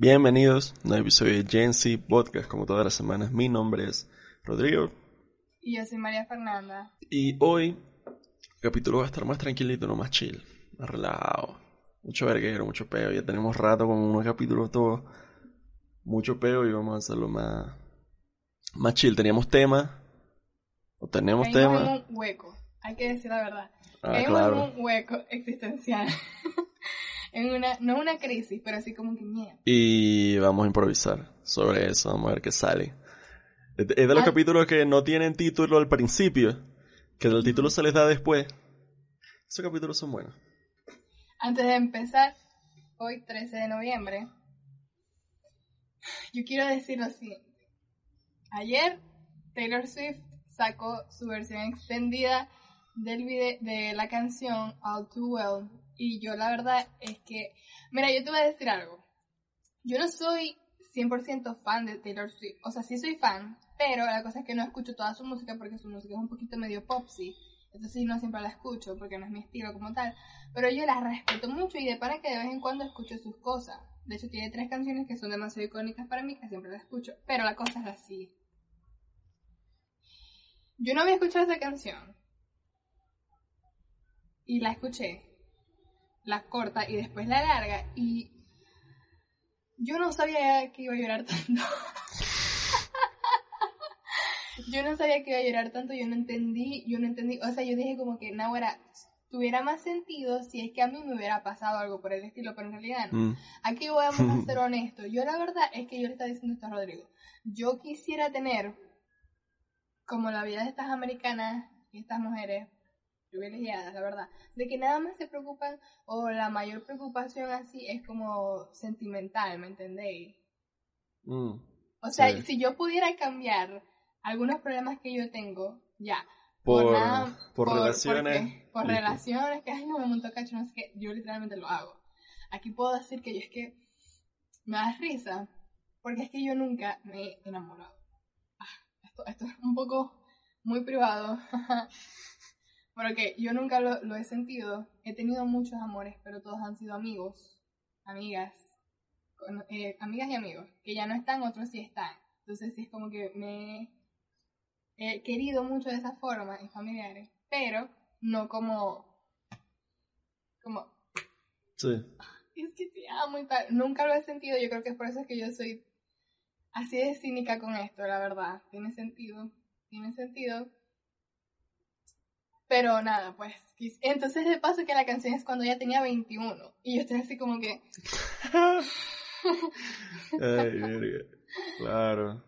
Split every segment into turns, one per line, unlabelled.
Bienvenidos a un nuevo episodio de Gen Z Podcast, como todas las semanas. Mi nombre es Rodrigo
Y yo soy María Fernanda.
y hoy el capítulo va a estar más tranquilito, no más chill, más relajado. Mucho verguero, mucho peo. Ya tenemos rato con unos capítulos todos. Mucho peo y vamos a hacerlo más, más chill. Teníamos tema. O tenemos
Caímos
tema.
un hueco, hay que decir la verdad.
Ah,
Caímos
claro.
un hueco existencial. en una, no una crisis, pero así como que miedo.
Y vamos a improvisar sobre eso, vamos a ver qué sale. Es de los
Ah.
capítulos que no tienen título al principio, que el título se les da después. Esos capítulos son buenos.
Antes de empezar, hoy 13 de noviembre, yo quiero decir lo siguiente. Ayer Taylor Swift sacó su versión extendida del vide- de la canción All Too Well y yo la verdad es que, mira, yo te voy a decir algo. Yo no soy 100% fan de Taylor Swift, o sea, sí soy fan, pero la cosa es que no escucho toda su música porque su música es un poquito medio popsy, entonces no siempre la escucho porque no es mi estilo como tal. Pero yo la respeto mucho y de para que de vez en cuando escucho sus cosas. De hecho, tiene tres canciones que son demasiado icónicas para mí, que siempre las escucho. Pero la cosa es así. Yo no había escuchado esa canción. Y la escuché. La corta y después la larga. Y yo no sabía que iba a llorar tanto. yo no sabía que iba a llorar tanto, yo no entendí, yo no entendí, o sea, yo dije como que Nahuara tuviera más sentido si es que a mí me hubiera pasado algo por el estilo, pero en realidad no.
Mm.
Aquí vamos a ser honestos. Yo la verdad es que yo le estaba diciendo esto a Rodrigo. Yo quisiera tener como la vida de estas americanas y estas mujeres privilegiadas, la verdad, de que nada más se preocupan o la mayor preocupación así es como sentimental, ¿me entendéis?
Mm.
O sea,
Sí.
si yo pudiera cambiar algunos problemas que yo tengo, ya.
Por,
nada-
por relaciones.
porque- por
listo.
relaciones, que ay, no me montó cacho, no sé qué, yo literalmente lo hago. Aquí puedo decir que yo es que me da risa, porque es que yo nunca me he enamorado. Ah, esto, esto es un poco muy privado, pero que yo nunca lo, lo he sentido. He tenido muchos amores, pero todos han sido amigos, amigas, con- eh, amigas y amigos, que ya no están, otros sí están. Entonces sí es como que me he querido mucho de esa forma, y familiares, pero no como, como,
Sí.
es que te amo y tal. Nunca lo he sentido, yo creo que es por eso que yo soy así de cínica con esto, la verdad. Tiene sentido, tiene sentido. Pero nada, pues. Entonces de paso que la canción es cuando ella tenía 21. Y yo estoy así como que,
Ay. Claro.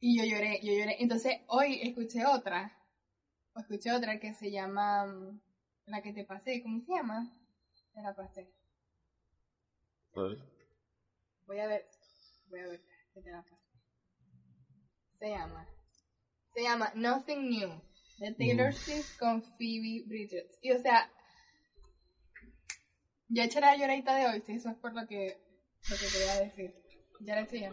Y yo lloré, yo lloré. Entonces hoy escuché otra. O escuché otra que se llama. mm, La que te pasé, ¿cómo se llama? Te la pasé. Voy a ver. Voy a ver que te la pasé. Se llama. Se llama Nothing New. De Taylor. Swift con Phoebe Bridgers. Y o sea. Ya eché la lloradita de hoy, sí, eso es por lo que, lo que quería decir. Ya la ya.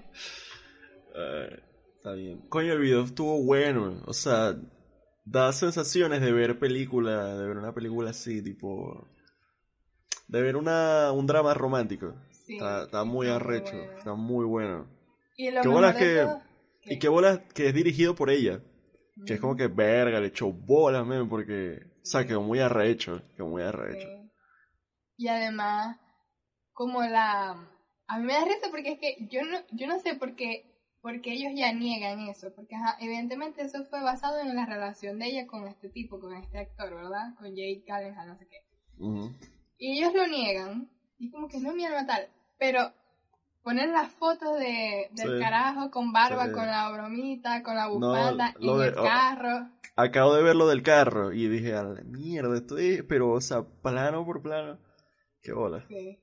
Ay, está bien. Coño, el video estuvo bueno. O sea, da sensaciones de ver película, de ver una película así, tipo. De ver una, un drama romántico.
Sí,
Está, está muy
está
arrecho,
bueno.
está muy bueno.
Y lo
Qué bolas que-
todo-
Y qué bolas que es dirigido por ella. Que es como que verga, le echó bolas, men, porque. O sea, quedó muy arrecho. Quedó muy arrecho.
Sí. Y además, como la... A mí me da risa porque es que yo no, yo no sé por qué, por qué ellos ya niegan eso. Porque ajá, evidentemente eso fue basado en la relación de ella con este tipo, con este actor, ¿verdad? Con Jake Gyllenhaal, no sé qué.
Ujú.
Y ellos lo niegan. Y como que no, mi alma tal. Pero ponen las fotos de, del
Sí.
carajo con barba,
Sí.
con la bromita, con la
No,
bufanda,
lo
en
de-
el
oh.
carro.
Acabo de ver lo del carro y dije, a la mierda, esto es, pero, o sea, plano por plano. Qué bola.
Sí.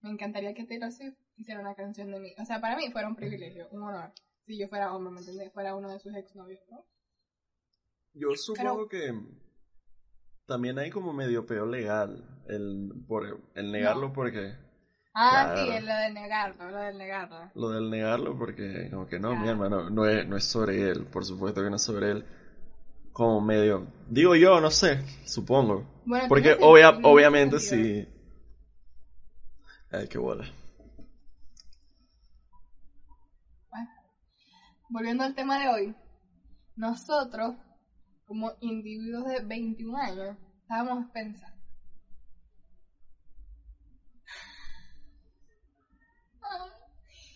Me encantaría que Taylor Swift hiciera una canción de mí. O sea, para mí fuera un privilegio, un honor. Si yo fuera hombre, ¿me entiendes? Fuera uno de sus exnovios, ¿no?
Yo supongo que también hay como medio peor legal el, por, el negarlo
No.
porque
Ah,
Claro.
sí, lo de negarlo, lo de negarlo.
lo del negarlo porque como que no, mi hermano, no es, no es sobre él, por supuesto que no es sobre él. Como medio, digo yo, no sé, supongo.
Bueno,
Porque obvia-
sentido,
obviamente sí. Ay, qué bola.
Bueno, volviendo al tema de hoy, nosotros, como individuos de 21 años, estábamos pensando.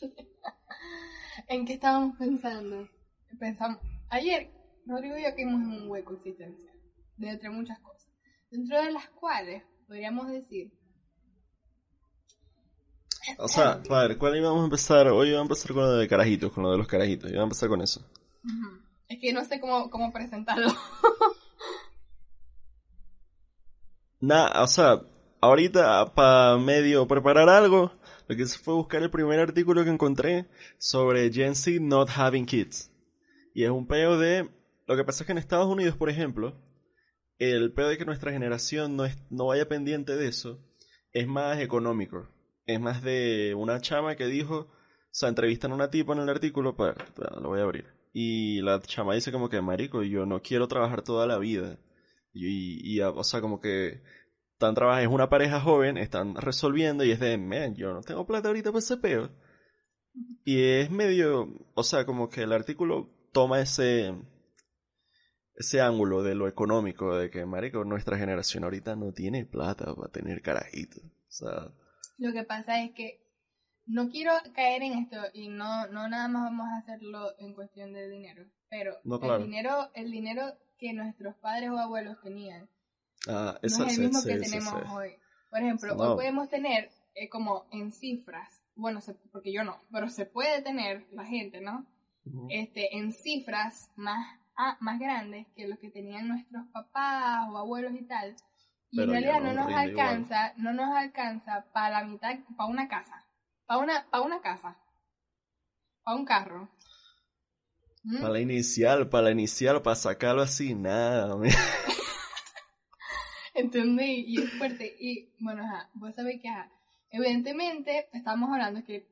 ¿En qué estábamos pensando? Pensamos, ayer Rodrigo y yo caímos en un hueco existencial, de entre muchas cosas, dentro de las cuales podríamos decir
O sea, a ver, ¿cuál íbamos a empezar? Hoy iba a empezar con lo de carajitos, con lo de los carajitos. Iba a empezar con eso.
Ujú. Es que no sé cómo, cómo presentarlo.
Nada, o sea, ahorita para medio preparar algo, lo que hice fue buscar el primer artículo que encontré sobre Gen Z not having kids. Y es un peo de... Lo que pasa es que en Estados Unidos, por ejemplo, el peo de que nuestra generación no, es, no vaya pendiente de eso es más económico. Es más de una chama que dijo, o sea, entrevistan a una tipa en el artículo, para- lo voy a abrir. Y la chama dice como que, marico, yo no quiero trabajar toda la vida. Y, y, o sea, como que están trabajando, es una pareja joven, están resolviendo y es de, man, yo no tengo plata ahorita para ese peo. Y es medio, o sea, como que el artículo toma ese, ese ángulo de lo económico, de que, marico, nuestra generación ahorita no tiene plata para tener carajitos. O sea,
Lo que pasa es que no quiero caer en esto y no, no nada más vamos a hacerlo en cuestión de dinero, pero
No, claro.
el dinero, el dinero que nuestros padres o abuelos tenían
ah,
no es el mismo
sí,
que
sí,
tenemos
sí.
hoy. Por ejemplo,
No.
hoy podemos tener eh, como en cifras, bueno, se- porque yo no, pero se puede tener la gente, ¿no? Este, en cifras más, ah, más grandes que los que tenían nuestros papás o abuelos y tal. Y
Pero
en realidad no,
no
nos
igual.
alcanza, no nos alcanza para la mitad, para una casa, para una, para una casa, para un carro. ¿Mm?
Para la inicial, para la inicial, para sacarlo así, nada.
¿Entendí? Y es fuerte. Y bueno, ajá, vos sabés que, ajá, evidentemente, estamos hablando que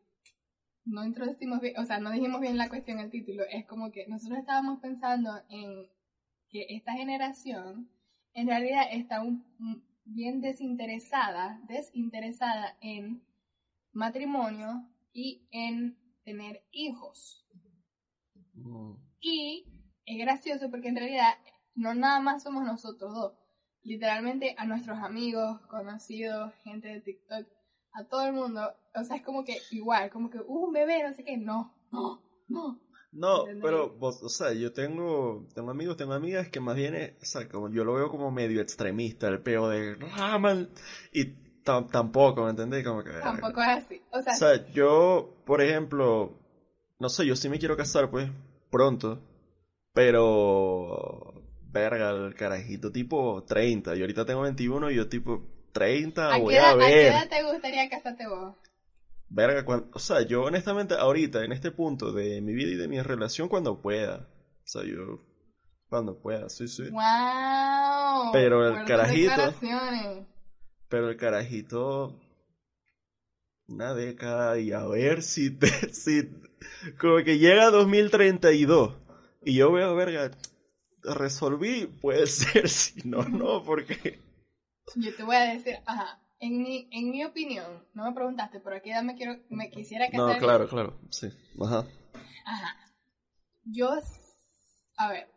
no introducimos bien, o sea, no dijimos bien la cuestión, el título. Es como que nosotros estábamos pensando en que esta generación en realidad está un, un- bien desinteresada, desinteresada en matrimonio y en tener hijos.
Mm.
Y es gracioso porque en realidad no nada más somos nosotros dos. Literalmente a nuestros amigos, conocidos, gente de TikTok, a todo el mundo. O sea, es como que igual, como que, uh, un bebé, no sé qué. No, no, no.
No,
¿Entendés?
pero, vos, o sea, yo tengo, tengo amigos, tengo amigas que más bien, es- o sea, como yo lo veo como medio extremista, el peo de, ah, man", y tampoco, ¿me entendés? Como que,
Tampoco es así. O sea,
o sea, yo, por ejemplo, no sé, yo sí me quiero casar, pues, pronto, pero, verga, el carajito tipo 30, y ahorita tengo 21 y yo tipo 30,
¿a,
voy a
edad, a qué
ver.
edad te gustaría casarte vos?
Verga, cuan- o sea, yo honestamente ahorita, en este punto de mi vida y de mi relación, cuando pueda. O sea, yo, cuando pueda, sí, sí.
¡Wow!
Pero el carajito-. Pero el carajito, una década y a ver si, te, si, como que llega a 2032 y yo veo, verga, resolví, puede ser, si no, no, porque...
Yo te voy a decir, ajá, en mi, en mi opinión, no me preguntaste, pero a qué edad me quiero, me quisiera casar.
No, claro, claro, sí, ajá.
Ajá. Yo, a ver,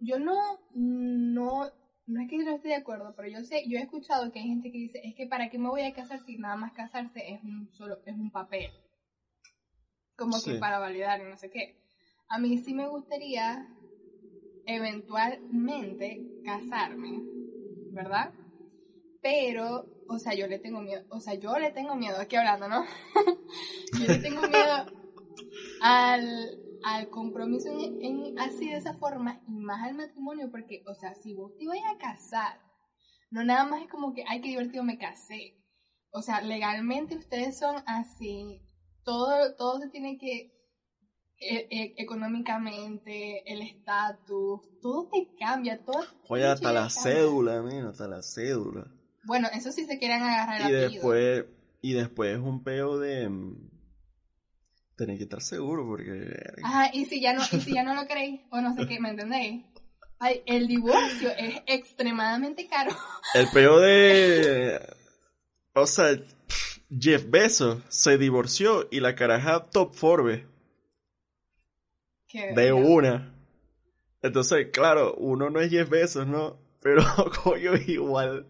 yo no, no, no es que yo no esté de acuerdo, pero yo sé, yo he escuchado que hay gente que dice, es que para qué me voy a casar si nada más casarse es un solo, es un papel. Como que
Sí.
para validar y no sé qué. A mí sí me gustaría eventualmente casarme, ¿verdad? Pero, o sea, yo le tengo miedo, o sea, yo le tengo miedo, aquí hablando, ¿no? yo le tengo miedo al, al compromiso en, en- así de esa forma y más al matrimonio, porque, o sea, si vos te vayas a casar, no nada más es como que, ay, qué divertido me casé. O sea, legalmente ustedes son así, todo, todo se tiene que, e- e- económicamente, el estatus, todo te cambia, todo.
Oye, hasta la
cambia.
cédula, mira, hasta la cédula.
Bueno, eso sí se quieren agarrar el
Y
apellido.
después, y después un peo de tener que estar seguro porque.
Ajá, y si ya no, y si ya no lo creéis, o no sé qué, ¿me entendéis? Ay, el divorcio es extremadamente caro.
el peo de o sea, Jeff Bezos se divorció y la caraja top Forbes
Qué
de una. Entonces, claro, uno no es Jeff Bezos, ¿no? Pero, coño, igual.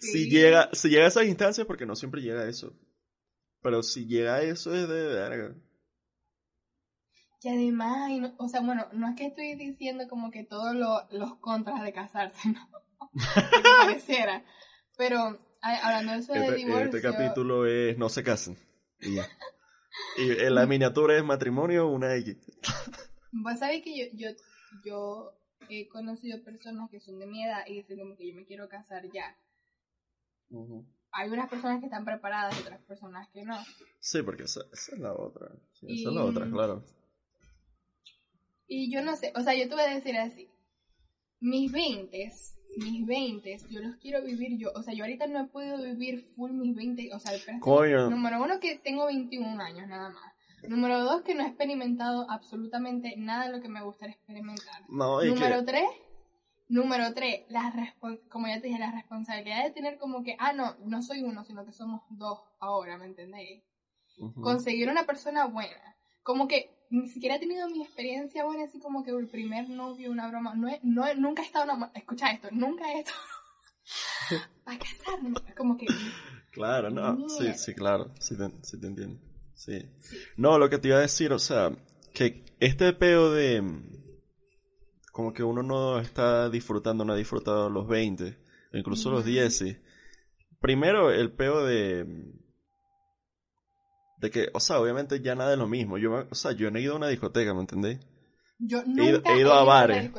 Si llega, si llega a esas instancias, porque no siempre llega a eso. Pero si llega a eso es de verga.
Y además, y no- o sea, bueno, no es que estoy diciendo como que todos lo- los contras de casarse, ¿no? Pareciera. Pero a- hablando de eso de
Este,
divorcio,
este capítulo es no se casen. Y. Y en la miniatura es matrimonio, una X.
vos sabés que yo, yo, yo he conocido personas que son de mi edad y dicen como que yo me quiero casar ya. Hay unas personas que están preparadas y otras personas que no.
Sí, porque esa, esa es la otra. Sí, esa es la otra, claro.
Y yo no sé, o sea, yo te voy a decir así. Mis 20, mis 20, yo los quiero vivir yo. O sea, yo ahorita no he podido vivir full mis 20. O sea,
Coño.
número uno que tengo 21 años nada más. Número dos que no he experimentado absolutamente nada de lo que me gustaría experimentar.
No,
Número
que.
tres, número tres, la respon- como ya te dije, la responsabilidad de tener como que, ah, no, no soy uno, sino que somos dos ahora, ¿me entendéis? Conseguir una persona buena. Como que ni siquiera he tenido mi experiencia buena, así como que el primer novio, una broma. No, he- no he- nunca he estado enamorada. Escucha esto, nunca he estado para casarme. Como que
Claro, no. Sí,
Mierda.
sí, claro. Sí te, sí te entiendo. Sí. No, lo que te iba a decir, o sea, que este peo de. Como que uno no está disfrutando, no ha disfrutado los 20, o incluso los
Ujú.
10. sí. Primero, el peo de. De que, o sea, obviamente ya nada es lo mismo. Yo, o sea, yo no he ido a una discoteca, ¿me entendés?
yo
He ido-
nunca
he ido a bares.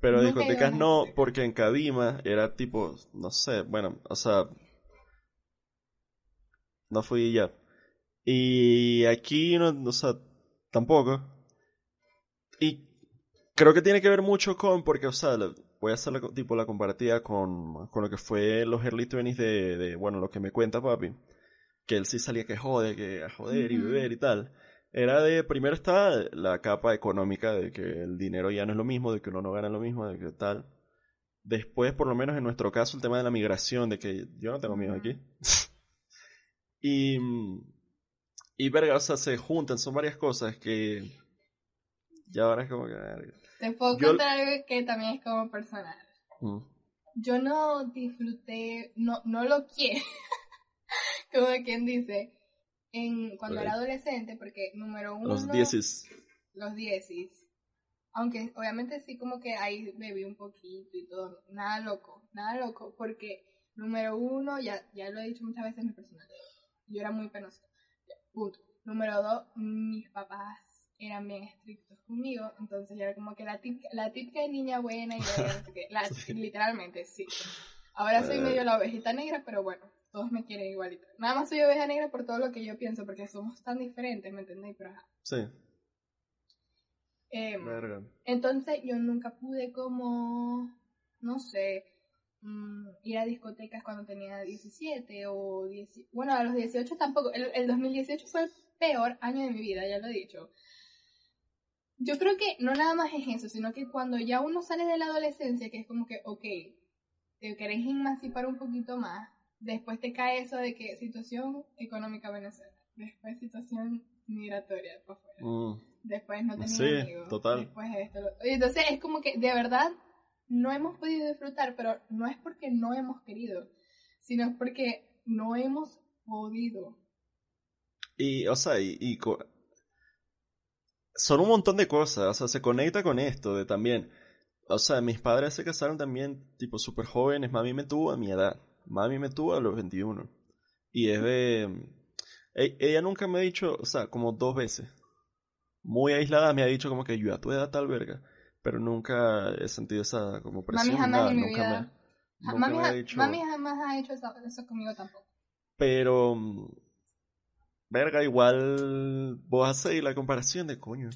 Pero
Nunca
discotecas no,
discoteca.
porque en Cadima era tipo, no sé, bueno, o sea, no fui ya. Y aquí, no, o sea, tampoco. Y creo que tiene que ver mucho con, porque, o sea, voy a hacer la, tipo la comparativa con, con lo que fue los early 20s de, de, bueno, lo que me cuenta papi. Que él sí salía que jode, que a joder y beber y tal. Era de, primero está la capa económica de que el dinero ya no es lo mismo, de que uno no gana lo mismo, de que tal. Después, por lo menos en nuestro caso, el tema de la migración, de que yo no tengo
Ujú.
aquí. y, y verga, o sea, se juntan, son varias cosas que ya ahora es como que...
Te puedo
Yo-
contar algo que también es como personal.
Mm.
Yo no disfruté, no, no lo quiero. como quien dice, en, cuando era adolescente, porque número uno.
Los dieces.
los diecis. Aunque obviamente sí como que ahí bebí un poquito y todo. Nada loco, nada loco. Porque número uno, ya, ya lo he dicho muchas veces en mi personalidad. Yo era muy penosa. Punto. Número dos, mis papás eran bien estrictos conmigo. Entonces yo era como que la típica, la típica niña buena y. La-
Sí.
literalmente, sí. Ahora soy medio la ovejita negra, pero bueno, todos me quieren igualito. Nada más soy oveja negra por todo lo que yo pienso, porque somos tan diferentes, ¿me entendéis? Pero ajá.
Sí,
Em,
verga.
entonces yo nunca pude como, no sé, mm, ir a discotecas cuando tenía 17 o 10, bueno, a los 18 tampoco, el, el 2018 fue el peor año de mi vida, ya lo he dicho. Yo creo que no nada más es eso, sino que cuando ya uno sale de la adolescencia, que es como que, ok, te querés emancipar un poquito más, después te cae eso de que situación económica Venezuela, después situación migratoria, por fuera
Mm.
después no tenía
Sí,
amigos,
total.
después esto, lo- y Entonces es como que de verdad no hemos podido disfrutar, pero no es porque no hemos querido, sino es porque no hemos podido.
Y, o sea, y, y co- son un montón de cosas, o sea, se conecta con esto de también, o sea, mis padres se casaron también, tipo, súper jóvenes, mami me tuvo a mi edad, mami me tuvo a los 21, y es de, e- ella nunca me ha dicho, o sea, como dos veces, muy aislada me ha dicho como que yo a tu edad tal verga, pero nunca he sentido esa como presión,
Mami jamás
nada,
en mi
nunca
vida.
me,
Ja-
nunca
mami,
me ha
ja-
dicho...
mami jamás ha hecho eso, eso conmigo tampoco.
Pero, verga, igual vos hacéis la comparación de coño.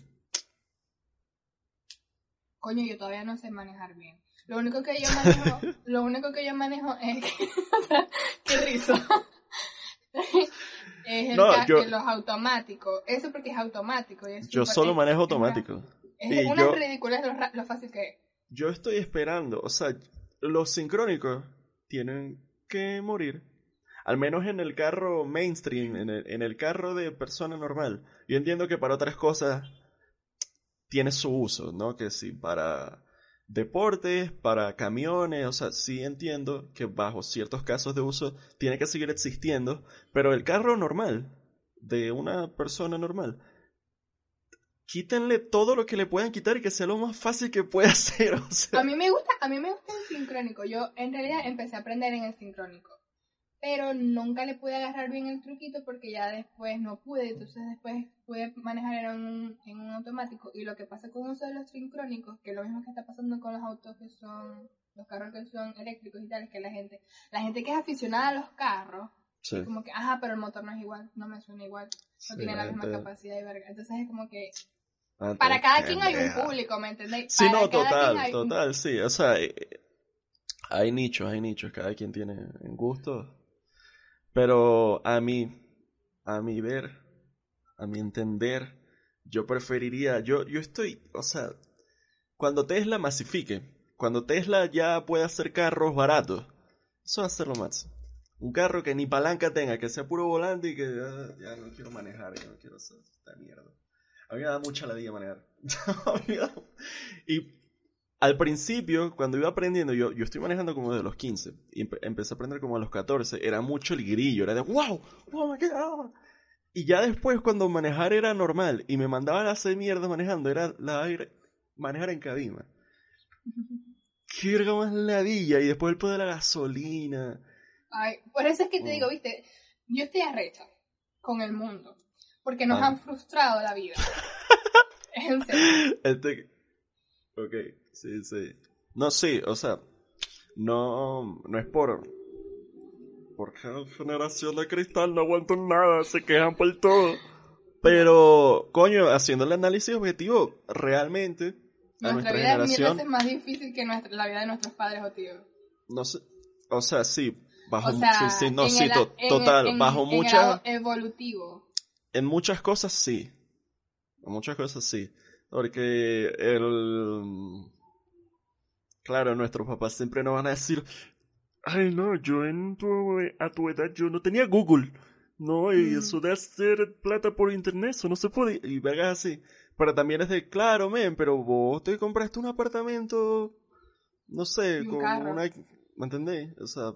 Coño, yo todavía no sé manejar bien. Lo único que yo manejo, lo único que yo manejo es que, qué risa. es el
No, yo-
los automáticos. Eso porque es automático. y es
Yo solo manejo automático.
Es una
yo-
ridiculez lo, lo fácil que es.
Yo estoy esperando, o sea, los sincrónicos tienen que morir. Al menos en el carro mainstream, en el, en el carro de persona normal. Yo entiendo que para otras cosas tiene su uso, ¿no? Que sí, para deportes, para camiones, o sea, sí entiendo que bajo ciertos casos de uso tiene que seguir existiendo, pero el carro normal, de una persona normal, quítenle todo lo que le puedan quitar y que sea lo más fácil que pueda sea.
A mí me gusta, a mí me gusta el sincrónico. Yo en realidad empecé a aprender en el sincrónico. Pero nunca le pude agarrar bien el truquito porque ya después no pude. Entonces después pude manejar en un, en un automático. Y lo que pasa con uso de los sincrónicos, que es lo mismo que está pasando con los autos que son, los carros que son eléctricos y tal, es que la gente, la gente que es aficionada a los carros,
Sí.
es como que, ajá, pero el motor no es igual, no me suena igual, no
Sí,
tiene la misma capacidad de verga. Entonces es como que
Ah,
para cada quien hay un público, ¿me entendéis?
Sí, no, total,
hay
total, sí. O sea, eh, hay nichos, hay nichos, cada quien tiene en gusto. Pero a mí, a mi ver, a mi entender, yo preferiría, yo, yo estoy, o sea, cuando Tesla masifique, cuando Tesla ya pueda hacer carros baratos, eso va a ser lo máximo. Un carro que ni palanca tenga, que sea puro volante y que ah, ya no quiero manejar, ya no quiero hacer esta mierda. A mí me da mucha ladilla manejar. A mí me da- y al principio, cuando iba aprendiendo, yo, yo estoy manejando como de los 15 y empe- empecé a aprender como a los 14, era mucho el grillo, era de wow, wow, my God". Y ya después cuando manejar era normal y me mandaban a hacer mierda manejando, era la aire, manejar en cabina. Qué verga más ladilla y después el poder de la gasolina.
Ay, por eso es que te
Mm.
digo, viste, yo estoy arrecha con el mundo, porque nos
Ah.
han frustrado la vida. En serio.
Este... Ok, sí, sí. No, sí, o sea, no, no es por... Porque la generación de cristal no aguantan nada, se quejan por todo. Pero, coño, haciendo el análisis objetivo, realmente, a
Nuestra
nuestra
vida es mil
generación,
veces más difícil que nuestra, la vida de nuestros padres o tíos.
no sé, o sea, sí, bajo,
O sea,
sí, sí, no, sí,
el-
to-
en-
total,
en-
bajo
en
muchas,
evolutivo.
en muchas cosas sí. En muchas cosas sí. Porque el... Claro, nuestros papás siempre nos van a decir, ay no, yo en tu, a tu edad yo no tenía Google. No, y
Mm.
eso de hacer plata por internet, eso no se puede. Y vergas así. Pero también es de, claro, men, pero vos te compraste un apartamento, no sé,
un
con
carro.
una... ¿Me entendéis? O sea,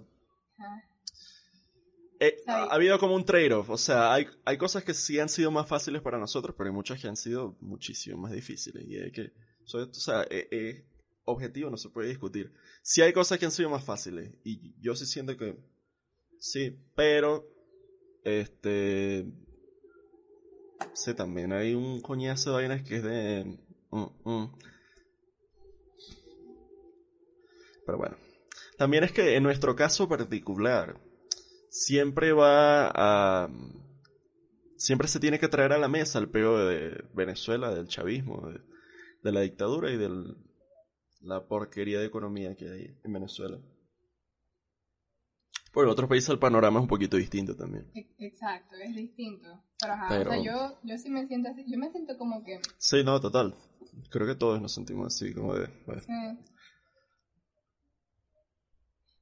eh, ha habido como un trade-off, o sea, hay, hay cosas que sí han sido más fáciles para nosotros, pero hay muchas que han sido muchísimo más difíciles. Y hay que, o sea, eh, eh, objetivo no se puede discutir. Sí hay cosas que han sido más fáciles, y yo sí siento que sí, pero, este, sí, también hay un coñazo de vainas que es de... mm, mm. Pero bueno, también es que en nuestro caso particular, siempre va a... Siempre se tiene que traer a la mesa el peo de Venezuela, del chavismo, de, la dictadura y de la porquería de economía que hay en Venezuela. Por en otros países el panorama es un poquito distinto también.
E- Exacto, es distinto. Pero ajá,
Pero-
o sea, yo, yo sí me siento así, yo me siento como que...
Sí, no, total. Creo que todos nos sentimos así, como de... bueno.
eh.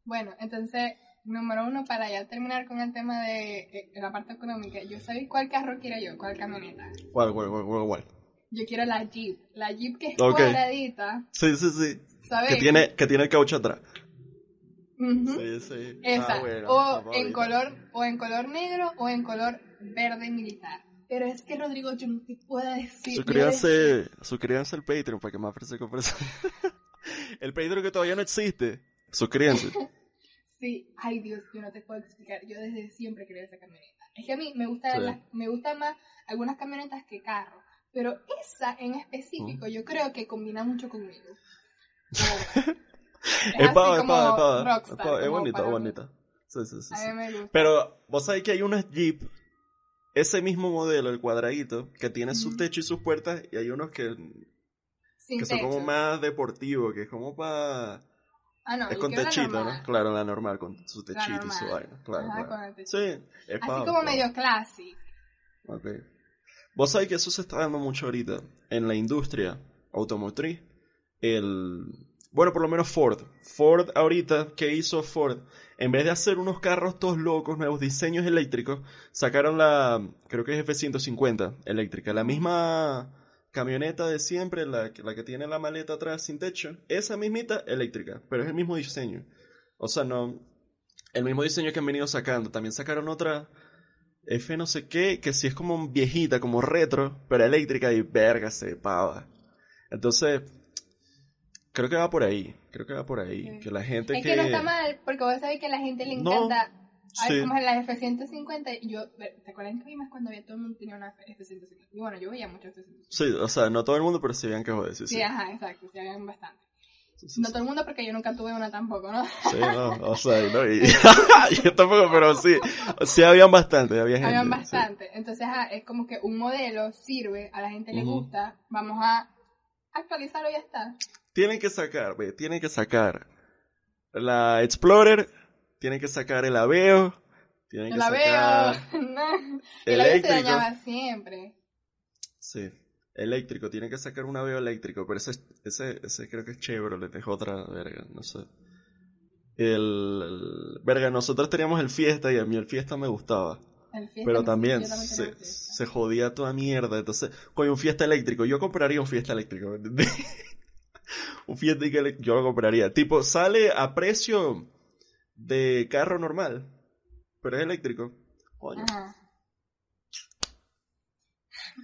Bueno, entonces, número uno, para ya terminar con el tema de eh, la parte económica, yo sabéis cuál carro quiero yo, cuál camioneta.
¿Cuál, cuál, cuál, cuál, cuál?
Yo quiero la Jeep, la Jeep que es
Ok.
cuadradita,
Sí, sí, sí.
¿sabéis?
Que tiene, que tiene el caucho atrás.
Ujú.
Sí, sí.
Esa,
Ah, bueno,
o en color, o en color negro, o en color verde militar. Pero es que Rodrigo, yo no te puedo decir.
Suscríbanse, suscríbanse al Patreon para que más ofrece conversación. el Patreon que todavía no existe. Suscríbanse.
Sí, ay Dios, yo no te puedo explicar. Yo desde siempre quería esa camioneta. Es que a mí me gusta
Sí.
las- me gustan más algunas camionetas que carros. Pero esa en específico yo creo que combina mucho conmigo. Es
pava, es pava, es pava. Es bonita, es bonita. Sí, sí, sí.
A mí me gusta.
Pero vos sabés que hay unos Jeep, ese mismo modelo, el cuadradito, que tiene su
Ujú.
techo y sus puertas, y hay unos que,
Sin
que son como más deportivos, que es como para...
Ah, no,
es con techito. ¿no? Claro, la normal, con su techito y su vaina. Claro,
Ajá,
claro.
con el techito.
Sí, es
Así como medio clásico.
Ok. Vos sabés que eso se está dando mucho ahorita en la industria automotriz. El bueno, por lo menos Ford. Ford ahorita, ¿qué hizo Ford? En vez de hacer unos carros todos locos, nuevos diseños eléctricos, sacaron la, creo que es F-150 eléctrica, la misma camioneta de siempre, la, la que tiene la maleta atrás sin techo, esa mismita eléctrica, pero es el mismo diseño. O sea, no, el mismo diseño que han venido sacando. También sacaron otra F no sé qué, que sí es como viejita, como retro, pero eléctrica y verga, se pava. Entonces, creo que va por ahí, creo que va por ahí. Que la gente
es que... no está mal, porque vos sabés que a la gente le encanta... a ver,
sí.
como en la F-150, yo, ¿te acuerdas que vimos cuando había todo el mundo tenía una F-150? Y bueno, yo veía muchos F-150.
Sí, o sea, no todo el mundo, pero sí vean que joder, sí,
Sí,
sí.
ajá, exacto, sí, habían bastante. No todo el mundo porque yo nunca tuve una tampoco, ¿no?
Sí, no, o sea, no, y, yo tampoco, pero sí, sí habían bastante, había gente.
Habían
sí.
bastante. Entonces, ajá, es como que un modelo sirve, a la gente le gusta, vamos a actualizarlo y ya está.
Tienen que sacar, ve, tienen que sacar la Explorer, tienen que sacar el Aveo, tienen que
la
sacar
veo. no. Y la vida se
eléctrico.
dañaba siempre.
Sí, eléctrico, tienen que sacar un Aveo eléctrico, pero ese, ese, ese creo que es Chevrolet, es otra verga, no sé. El, el- verga, nosotros teníamos el Fiesta y a mí el Fiesta me gustaba.
Fiesta
Pero
me-
también, se,
fiesta.
se jodía toda mierda. Entonces, coño, un fiesta eléctrico. Yo compraría un fiesta eléctrico. ¿me entendés? un fiesta eléctrico yo lo compraría. Tipo, sale a precio de carro normal, pero es eléctrico. Coño.
Ajá.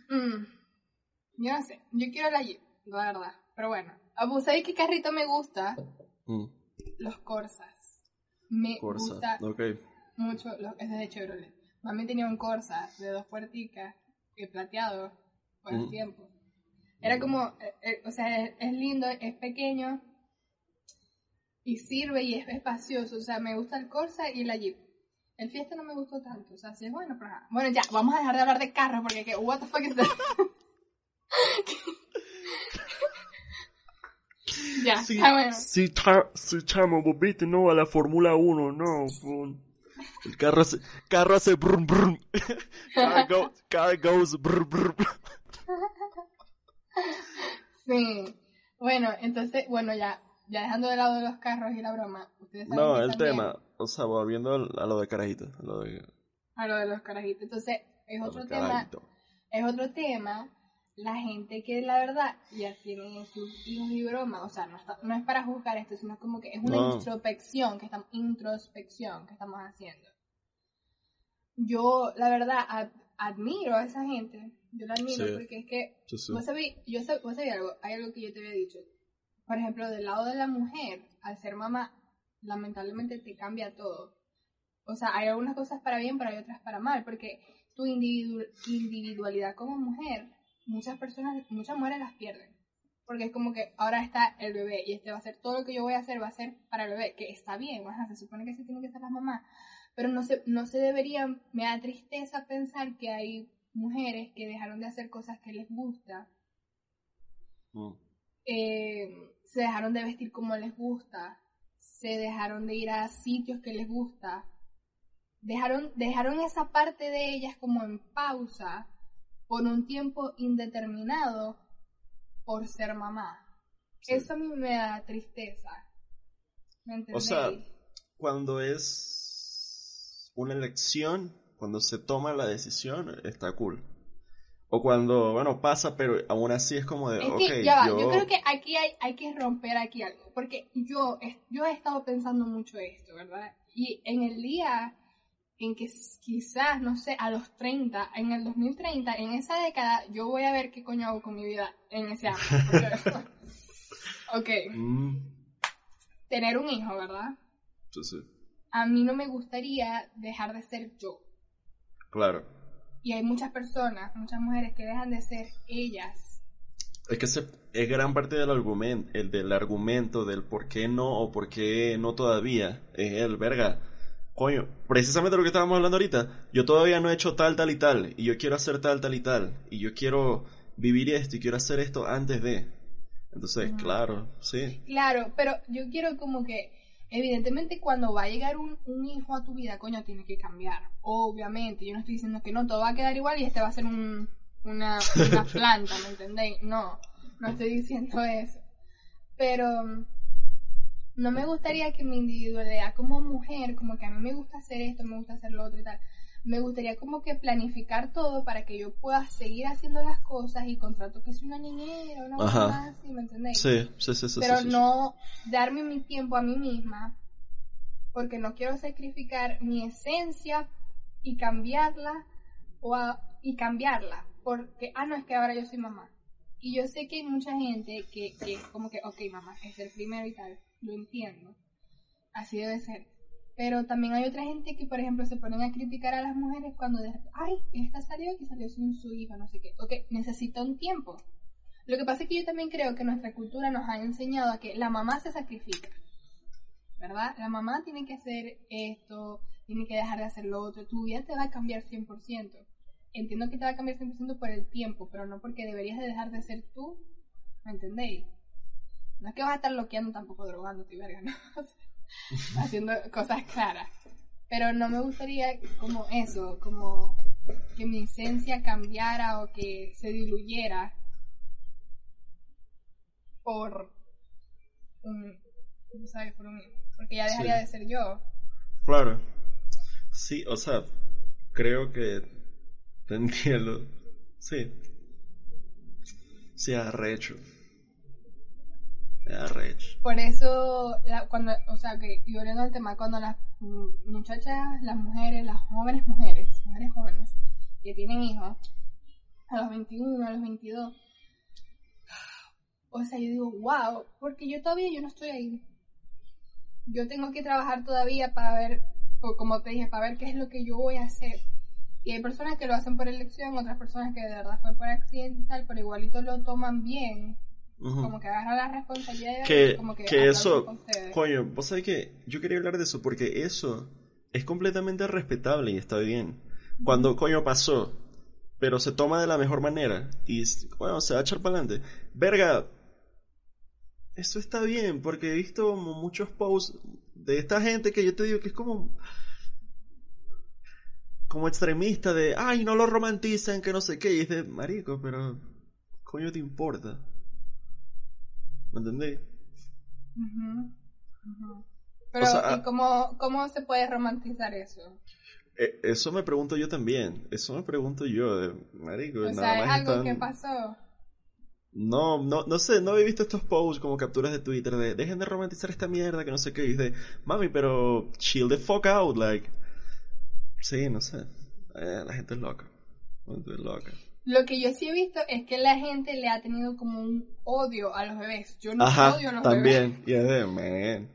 Mm. Yo no sé, yo quiero la Jeep, la verdad. Pero bueno, Ah, ¿vos ¿sabéis qué carrito me gusta?
Mm,
Los Corsas. Me
Corsa.
gusta mucho, los, es de Chevrolet. Mami tenía un Corsa de dos puerticas, eh, plateado, por el
Ujú.
tiempo. Era como, eh, eh, o sea, es, es lindo, es pequeño y sirve y es espacioso. O sea, me gusta el Corsa y la Jeep. El Fiesta no me gustó tanto, o sea, sí es bueno, pero. Bueno, ya, vamos a dejar de hablar de carros porque, que, what the fuck is that? ya,
Sí,
ah, bueno.
sí, cha- sí, chamo, vos viste, no, a la Fórmula 1, no. pon. El carro hace, carro hace brum brum. car, go- car goes brum brum.
Sí. Bueno, entonces, bueno, ya, ya dejando de lado los carros y la broma, ustedes saben
No, el
también-
tema, o sea, volviendo a lo de carajito, a lo de,
A lo de los carajitos. Entonces, es
a
otro tema,
carajito.
es otro tema, la gente que la verdad ya tiene sus hijos y broma, o sea, no, está- no es para juzgar esto, sino como que es una
No.
introspección que estamos, introspección que estamos haciendo. Yo, la verdad, ad- admiro a esa gente, yo la admiro
Sí.
porque es que
Sí, sí.
Vos sabéis, yo sab- vos sabéis algo, hay algo que yo te había dicho. Por ejemplo, del lado de la mujer, al ser mamá, lamentablemente te cambia todo. O sea, hay algunas cosas para bien, pero hay otras para mal, porque tu individu- individualidad como mujer, muchas personas, muchas mujeres las pierden. Porque es como que ahora está el bebé y este va a ser todo lo que yo voy a hacer va a ser para el bebé, que está bien, se supone que sí tiene que ser la mamá, pero no se, no se deberían, me da tristeza pensar que hay mujeres que dejaron de hacer cosas que les gusta,
Mm.
eh, se dejaron de vestir como les gusta, se dejaron de ir a sitios que les gusta, dejaron, dejaron esa parte de ellas como en pausa por un tiempo indeterminado por ser mamá.
Sí.
Eso a mí me da tristeza. ¿Me
O sea, cuando es una elección, cuando se toma la decisión, está cool. O cuando, bueno, pasa, pero aún así es como de,
Es que ya va, yo...
yo...
creo que aquí hay, hay que romper aquí algo, porque yo, yo he estado pensando mucho esto, ¿verdad? Y en el día en que quizás, no sé, a los 30, en el 2030, en esa década, yo voy a ver qué coño hago con mi vida en ese año. porque- ok,
Mm,
tener un hijo, ¿verdad?
sí, sí,
A mí no me gustaría dejar de ser yo.
claro.
Y hay muchas personas, muchas mujeres que dejan de ser ellas.
Es que ese es gran parte del argumento, el del argumento del por qué no o por qué no todavía. Es el verga. Coño, precisamente lo que estábamos hablando ahorita. Yo todavía no he hecho tal, tal y tal. Y yo quiero hacer tal, tal y tal. Y yo quiero vivir esto y quiero hacer esto antes de. Entonces, claro, sí.
Claro, pero yo quiero como que, evidentemente cuando va a llegar un, un hijo a tu vida, coño, tiene que cambiar. Obviamente, yo no estoy diciendo que no, todo va a quedar igual y este va a ser un, una, una planta, ¿me entendéis? No, no estoy diciendo eso. Pero, no me gustaría que mi individualidad como mujer, como que a mí me gusta hacer esto, me gusta hacer lo otro y tal, me gustaría como que planificar todo para que yo pueda seguir haciendo las cosas y contrato que es una niñera, una cosa así, ¿me entendéis?
Sí, sí, sí, sí.
Pero no darme mi tiempo a mí misma, porque no quiero sacrificar mi esencia y cambiarla, o y cambiarla, porque, ah, no, es que ahora yo soy mamá. Y yo sé que hay mucha gente que, que es como que, ok, mamá, es el primero y tal, lo entiendo, así debe ser pero también hay otra gente que, por ejemplo, se ponen a criticar a las mujeres cuando, de, ay, esta salió y salió sin su hija, no sé qué. Ok, necesita un tiempo. Lo que pasa es que yo también creo que nuestra cultura nos ha enseñado a que la mamá se sacrifica. ¿Verdad? La mamá tiene que hacer esto, tiene que dejar de hacer lo otro. Tu vida te va a cambiar 100%. Entiendo que te va a cambiar 100% por el tiempo, pero no porque deberías de dejar de ser tú. ¿Me entendéis? No es que vas a estar loqueando tampoco drogándote, verga, ¿no? haciendo cosas claras. Pero no me gustaría como eso, como que mi esencia cambiara o que se diluyera por un, ¿sabes? Por un, porque ya dejaría de ser yo.
Claro. Sí, o sea, creo que te entiendo. Sí. Sí, arrecho.
Por eso, cuando, o sea, que y volviendo al tema, cuando las muchachas, las mujeres, las jóvenes mujeres, mujeres jóvenes, que tienen hijos, a los 21, a los 22, o sea, yo digo, wow, porque yo todavía yo no estoy ahí. Yo tengo que trabajar todavía para ver, o como te dije, para ver qué es lo que yo voy a hacer. Y hay personas que lo hacen por elección, otras personas que de verdad fue por accidente y tal, pero igualito lo toman bien como que agarra la responsabilidad
que,
como que,
que eso, coño, vos sabés que yo quería hablar de eso porque eso es completamente respetable y está bien. Cuando coño pasó, pero se toma de la mejor manera y bueno, se va a echar para adelante. Verga, eso está bien porque he visto muchos posts de esta gente que yo te digo que es como como extremista de, ay, no lo romantizan, que no sé qué, y es de, marico, pero coño te importa. ¿Me entendéis?
Pero, ¿y cómo, cómo se puede romantizar eso?
Eh, eso me pregunto yo también. Eso me pregunto yo, de, marico.
O sea, es algo que pasó.
No, no, no sé, no había visto estos posts como capturas de Twitter de dejen de romantizar esta mierda que no sé qué. Y de, mami, pero chill the fuck out, like. Sí, no sé. Eh, la gente es loca. La gente es loca.
Lo que yo sí he visto es que la gente le ha tenido como un odio a los bebés. Yo no odio a los
también.
bebés.
man.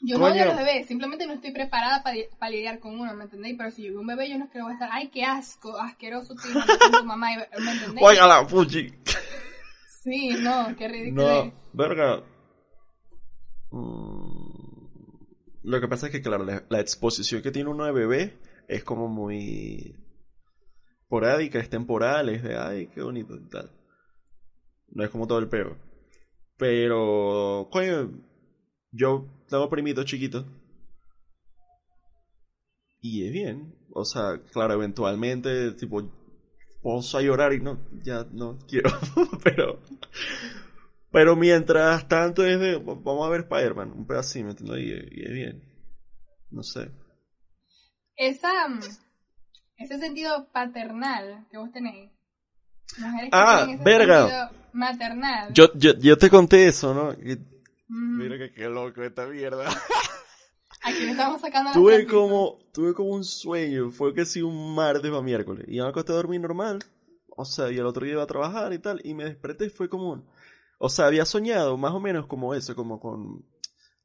Yo no odio a los bebés, simplemente no estoy preparada para lidiar con uno, ¿me entendéis? Pero si yo veo un bebé, yo no es que voy a estar, ay, qué asco, asqueroso tu, tu mamá, ¿me entendéis?
Oiga la fuchi.
Sí, no, qué ridículo.
No, verga. Mm, lo que pasa es que, claro, la exposición que tiene uno de bebé es como muy es temporal, es de, ay, qué bonito y tal. No es como todo el peo. Pero, coño, yo tengo primitos chiquitos. Y es bien. O sea, claro, eventualmente, tipo, puedo a llorar y no, ya no quiero. pero, pero mientras tanto es de, vamos a ver Spider-Man, un pedacito, ¿me entiendes? Y, y, es bien. No sé.
Esa, ese sentido paternal que vos tenéis.
ah, verga.
maternal.
Yo, yo, yo te conté eso, ¿no? Mira que qué loco esta mierda.
Aquí le estamos sacando
tuve como Tuve como un sueño, fue que sí un martes o miércoles. Y me acosté a dormir normal. O sea, y el otro día iba a trabajar y tal. Y me desperté y fue como... O sea, había soñado más o menos como eso, como con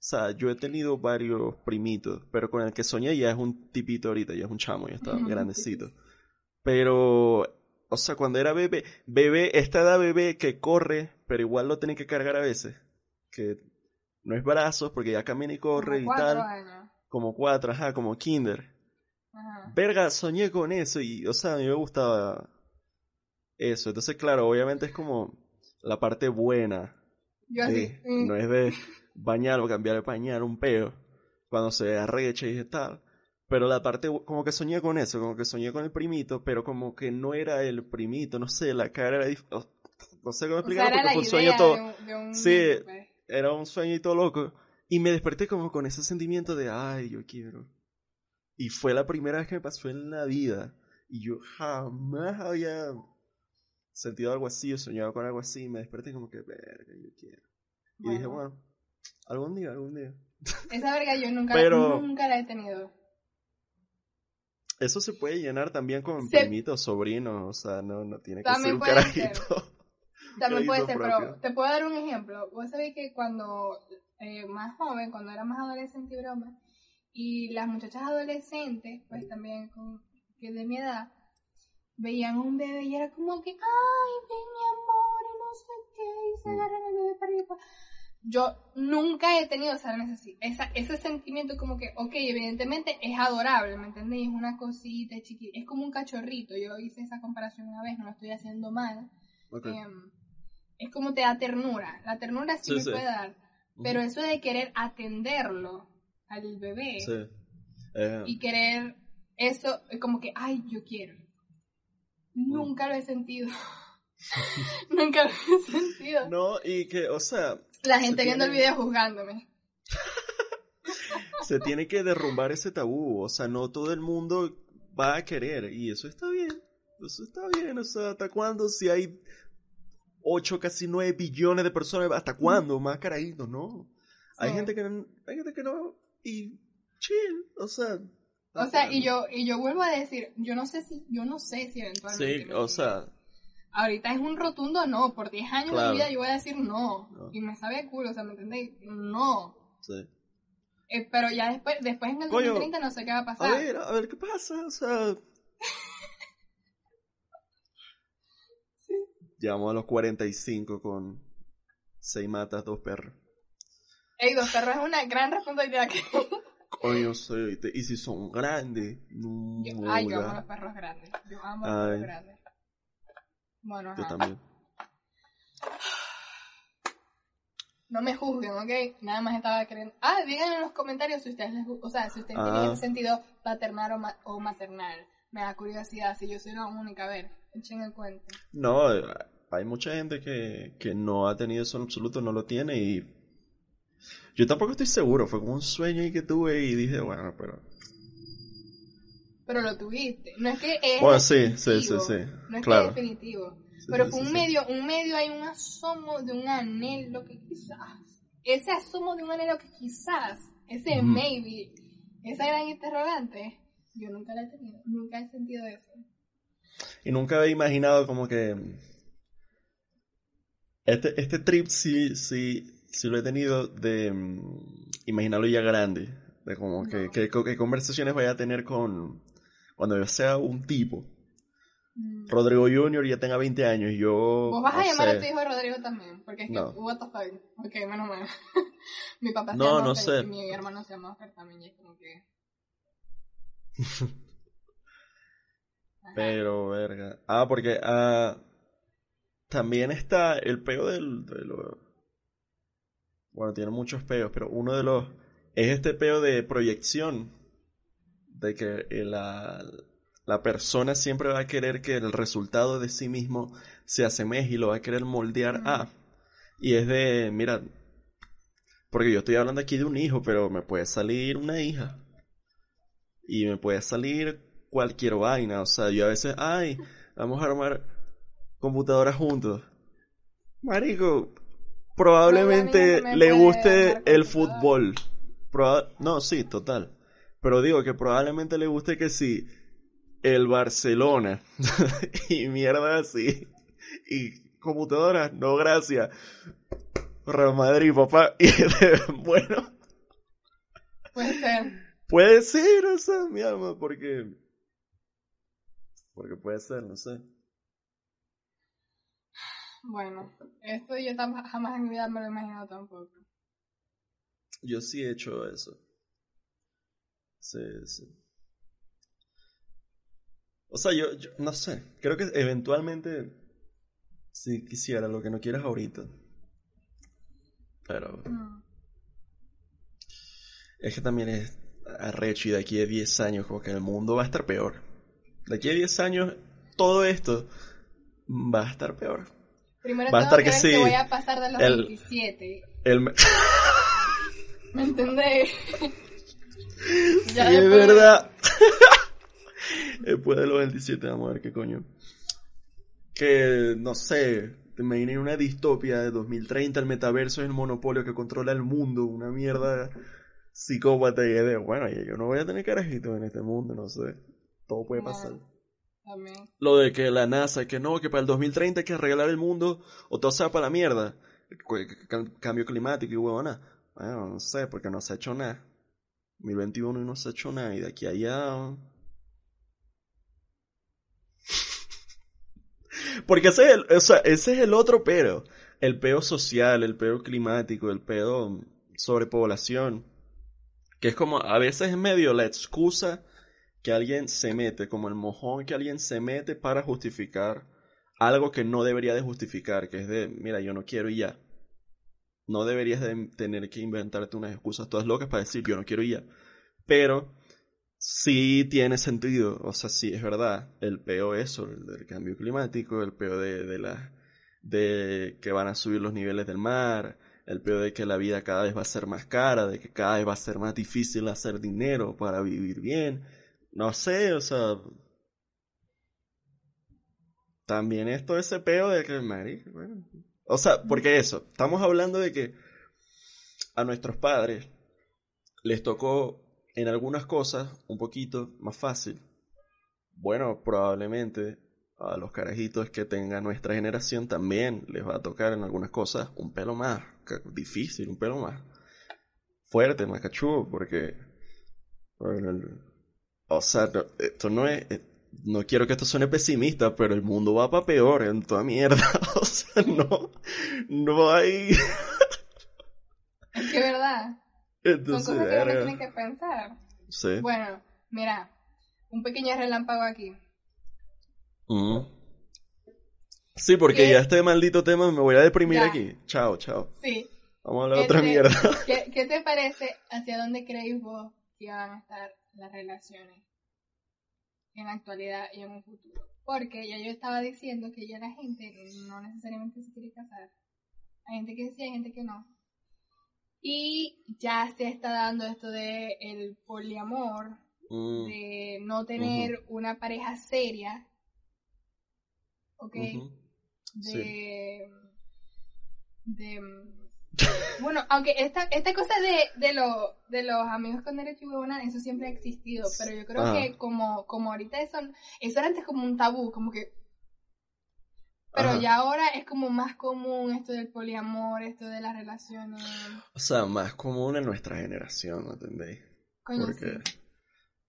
sea, yo he tenido varios primitos, pero con el que soñé ya es un tipito ahorita, ya es un chamo, ya está grandecito. Pero, o sea, cuando era bebé, bebé, esta edad bebé que corre, pero igual lo tiene que cargar a veces. Que no es brazos, porque ya camina y corre y tal.
Años.
Como cuatro, ajá, como kinder. Verga, soñé con eso y, o sea, a mí me gustaba eso. Entonces, claro, obviamente es como la parte buena.
Yo
No es de bañar o cambiar el pañal, un peo, cuando se arrecha y tal. Pero la parte, como que soñé con eso, como que soñé con el primito, pero como que no era el primito, no sé, la cara era no sé cómo explicarlo, porque fue un sueño todo. sí, era un sueñito loco. Y me desperté como con ese sentimiento de, ay, yo quiero. Y fue la primera vez que me pasó en la vida. Y yo jamás había sentido algo así o soñado con algo así. Y me desperté como que, verga, yo quiero. Y dije, bueno, algún día, algún día.
Esa verga yo nunca,
Pero-
nunca la he tenido.
Eso se puede llenar también con
Se-
primitos, sobrinos, o sea, no, no tiene que
También
ser un
puede
carajito.
También puede ser,
propio.
pero te puedo dar un ejemplo. Vos sabés que cuando eh, más joven, cuando era más adolescente y broma, y las muchachas adolescentes, pues también con, que de mi edad, veían un bebé y era como que, ay, mi amor, y no sé qué, y se agarran el bebé para arriba. Yo nunca he tenido esa, esa ese sentimiento como que, ok, evidentemente es adorable, ¿me entendéis? Es una cosita chiquita, es como un cachorrito. Yo hice esa comparación una vez, no lo estoy haciendo mal. Em, es como te da ternura. La ternura sí,
Sí,
me
sí.
puede dar. Pero eso de querer atenderlo al bebé
Sí. Eh,
y querer eso, es como que, ay, yo quiero. Nunca lo he sentido. Nunca lo he sentido.
No, y que, o sea,
La gente viendo el video juzgándome.
se tiene que derrumbar ese tabú, o sea, no todo el mundo va a querer, y eso está bien, eso está bien, o sea, ¿hasta cuándo si hay 8, casi 9 billones de personas, ¿hasta cuándo? Más carajitos, ¿no? Hay
Sí.
gente que no, hay gente que no, y chill, o sea.
O sea, y yo, y yo vuelvo a decir, yo no sé si, yo no sé si eventualmente.
Sí, o sea,
Ahorita es un rotundo no, por 10 años
Claro.
de vida yo voy a decir no.
No.
Y me sabe a culo, o sea, ¿me entendéis? No.
sí.
Eh, pero ya después, después en el
Coño,
2030 no sé qué va a
A
pasar.
ver, a ver qué pasa, o sea. Llegamos a los 45 con 6 matas, 2 perros.
Ey, dos perros es una gran responsabilidad que...
Coño, soy, y si son grandes. No,
Yo- ay, yo amo los perros grandes. Yo amo los
Ay.
perros grandes. Bueno,
Yo
ajá.
también.
No me juzguen, ¿ok? Nada más estaba queriendo... Ah, digan en los comentarios si ustedes les O sea, si ustedes
Ah.
tienen ese sentido paternal o, ma- o maternal. Me da curiosidad si yo soy la única. A ver, echen el cuento.
No, hay mucha gente que, que no ha tenido eso en absoluto, no lo tiene y. Yo tampoco estoy seguro, fue como un sueño ahí que tuve y dije, bueno, pero.
Pero lo tuviste. No es que es
Bueno, sí, sí, sí.
No es
Claro.
que es definitivo.
Sí,
Pero fue
sí,
un
sí.
medio, un medio hay un asomo de un anhelo que quizás, ese asomo de un anhelo que quizás, ese maybe, esa gran interrogante, yo nunca la he tenido, nunca he sentido eso.
Y nunca había imaginado como que. Este, este trip sí, sí, sí lo he tenido de mm, imaginarlo ya grande. De como que, que, que conversaciones vaya a tener con. Cuando yo sea un tipo.
Mm.
Rodrigo Junior ya tenga 20 años y yo.
Vos vas a llamar
sé.
a tu hijo Rodrigo también, porque es que,
No.
what the fuck, ok, menos mal. Mi papá se
No,
llama
no
Oscar
sé.
y mi hermano se llama Oscar también, y es como que...
Pero, verga. Ah, porque ah, también está el peo del, de Bueno, tiene muchos peos, pero uno de los... Es este peo de proyección. De que eh, la, la persona siempre va a querer que el resultado de sí mismo se asemeje y lo va a querer moldear a. Y es de, mira, porque yo estoy hablando aquí de un hijo, pero me puede salir una hija. Y me puede salir cualquier vaina. O sea, yo a veces, ay, vamos a armar computadoras juntos. Marico, probablemente
Probablemente me
le guste el fútbol. Proba- no, sí, total. Pero digo que probablemente le guste que sí, el Barcelona. y mierda así. Y computadoras, no gracias. Real Madrid, papá. Y bueno.
Puede ser.
Puede ser, o sea, mi alma, porque. Porque puede ser, no sé.
Bueno, esto yo jamás en mi vida me lo he imaginado tampoco.
Yo sí he hecho eso. Sí, sí. O sea, yo, yo no sé. Creo que eventualmente. Si quisiera lo que no quieras ahorita. Pero.
Mm.
Es que también es arrecho y de aquí a 10 años como que el mundo va a estar peor. De aquí a 10 años todo esto va a estar peor.
Primero
Va a estar
que
que sí,
si voy a pasar de los
el-
27.
El me-
¿Me
sí, es verdad. después de los 27 vamos a ver qué coño. Que, no sé, te imaginé una distopia de 2030, el metaverso es el monopolio que controla el mundo, una mierda psicópata y de, bueno, yo no voy a tener carajitos en este mundo, no sé, todo puede pasar. Lo de que la NASA, que no, que para el 2030 hay que arreglar el mundo o todo sea para la mierda. Cambio climático y huevona. Bueno, no sé, porque no se ha hecho nada. 2021 y no se ha hecho nada. Y de aquí a allá. porque ese es, el, o sea, ese es el otro pero. El peo social, el peo climático, el peo sobrepoblación. Que es como, a veces es medio la excusa que alguien se mete, como el mojón que alguien se mete para justificar algo que no debería de justificar, que es de, mira, yo no quiero y ya. No deberías de tener que inventarte unas excusas todas locas para decir, yo no quiero ya. Pero sí tiene sentido, o sea, sí es verdad, el peo eso, el del cambio climático, el peo de, de la de que van a subir los niveles del mar, el peo de que la vida cada vez va a ser más cara, de que cada vez va a ser más difícil hacer dinero para vivir bien, no sé, o sea. También esto ese peo de que, bueno. O sea, porque eso, estamos hablando de que a nuestros padres les tocó en algunas cosas un poquito más fácil. Bueno, probablemente a los carajitos que tenga nuestra generación también les va a tocar en algunas cosas un pelo más difícil, un pelo más fuerte, más cachudo, porque bueno, o sea, esto no es. No quiero que esto suene pesimista, pero el mundo va para peor en toda mierda. O sea, no. No hay.
Es que verdad. Entonces, Son cosas que uno tiene que pensar. Sí. Bueno, mira. Un pequeño relámpago aquí.
Mm. Sí, porque ya este maldito tema me voy a deprimir aquí. Chao, chao. Sí. Vamos a hablar de otra mierda.
¿qué, ¿Qué te parece? ¿Hacia dónde creéis vos que van a estar las relaciones en la actualidad y en un futuro. Porque ya yo estaba diciendo que ya la gente no necesariamente se quiere casar. Hay gente que sí, hay gente que no. Y ya se está dando esto de el poliamor, mm. de no tener una pareja seria, ¿ok? De, de bueno, aunque esta, esta cosa de, de, lo, de los amigos con derecho y huevona, eso siempre ha existido, pero yo creo que como, como ahorita eso, eso era antes como un tabú, como que... Pero ya ahora es como más común esto del poliamor, esto de las relaciones.
O sea, más común en nuestra generación, ¿no entendéis? porque,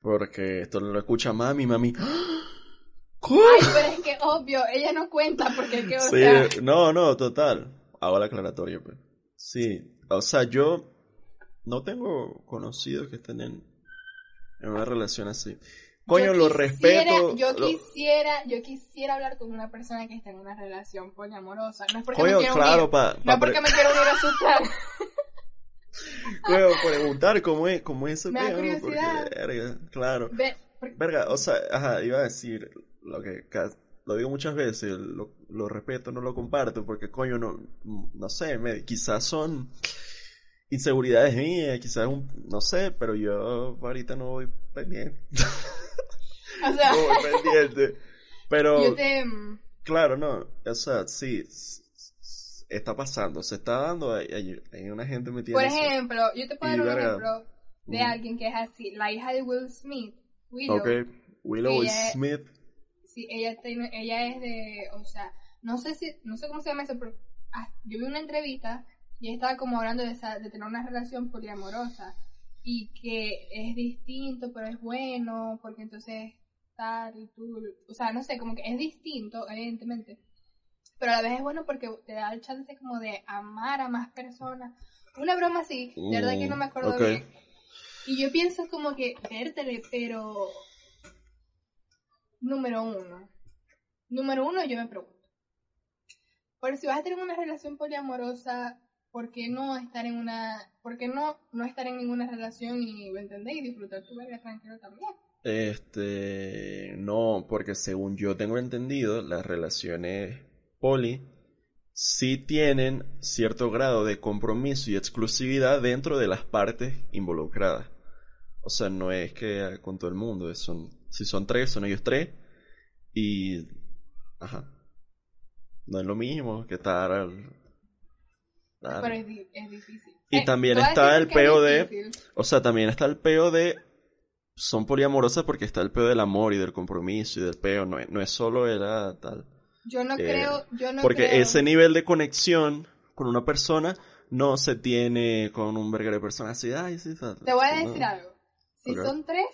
porque esto lo escucha mami, mami.
Ay, pero es que obvio, ella no cuenta porque que, o
sí, no, no, total. Hago la aclaratoria, pues. Sí, o sea, yo no tengo conocidos que estén en, una relación así. Coño, lo respeto.
Yo quisiera, yo quisiera hablar con una persona que esté en una relación poliamorosa. No es porque me quiero unir. no porque me quiero unir a su plan.
Coño, preguntar cómo es, cómo es eso. Me da curiosidad. verga, claro. Verga, o sea, ajá, iba a decir lo que lo digo muchas veces, lo, lo, respeto, no lo comparto, porque coño, no, no sé, me, quizás son inseguridades mías, quizás un, no sé, pero yo ahorita no voy pendiente. O sea, no voy pendiente. Pero, mm, claro, no, o sea, sí, está pasando, se está dando, hay, hay, una gente metida
Por ejemplo, yo te puedo dar un ejemplo de alguien que es así, la hija de Will Smith, Willow. Ok,
Willow Smith
Sí, ella, tiene, ella es de, o sea, no sé si, no sé cómo se llama eso, pero ah, yo vi una entrevista y ella estaba como hablando de, esa, de tener una relación poliamorosa y que es distinto, pero es bueno, porque entonces tal y tú, o sea, no sé, como que es distinto, evidentemente, pero a la vez es bueno porque te da el chance como de amar a más personas. Una broma así, de verdad que no me acuerdo bien. Y yo pienso como que, vértele, pero Número uno. Número uno, yo me pregunto. Por si vas a tener una relación poliamorosa, ¿por qué no estar en una, por qué no, no estar en ninguna relación y, ¿me entendés? Y disfrutar tu vida tranquilo también.
Este, no, porque según yo tengo entendido, las relaciones poli sí tienen cierto grado de compromiso y exclusividad dentro de las partes involucradas. O sea, no es que con todo el mundo, son, si son tres, son ellos tres. Y. Ajá. No es lo mismo que estar. Al,
Pero es, es, difícil.
Y
eh,
también está el peo de. O sea, también está el peo de. Son poliamorosas porque está el peo del amor y del compromiso y del peo. No es, no es solo era tal.
Yo no eh, creo. Yo no
porque ese nivel de conexión con una persona no se tiene con un verga de personas así. Ay, sí,
Te voy a decir algo. Si son tres,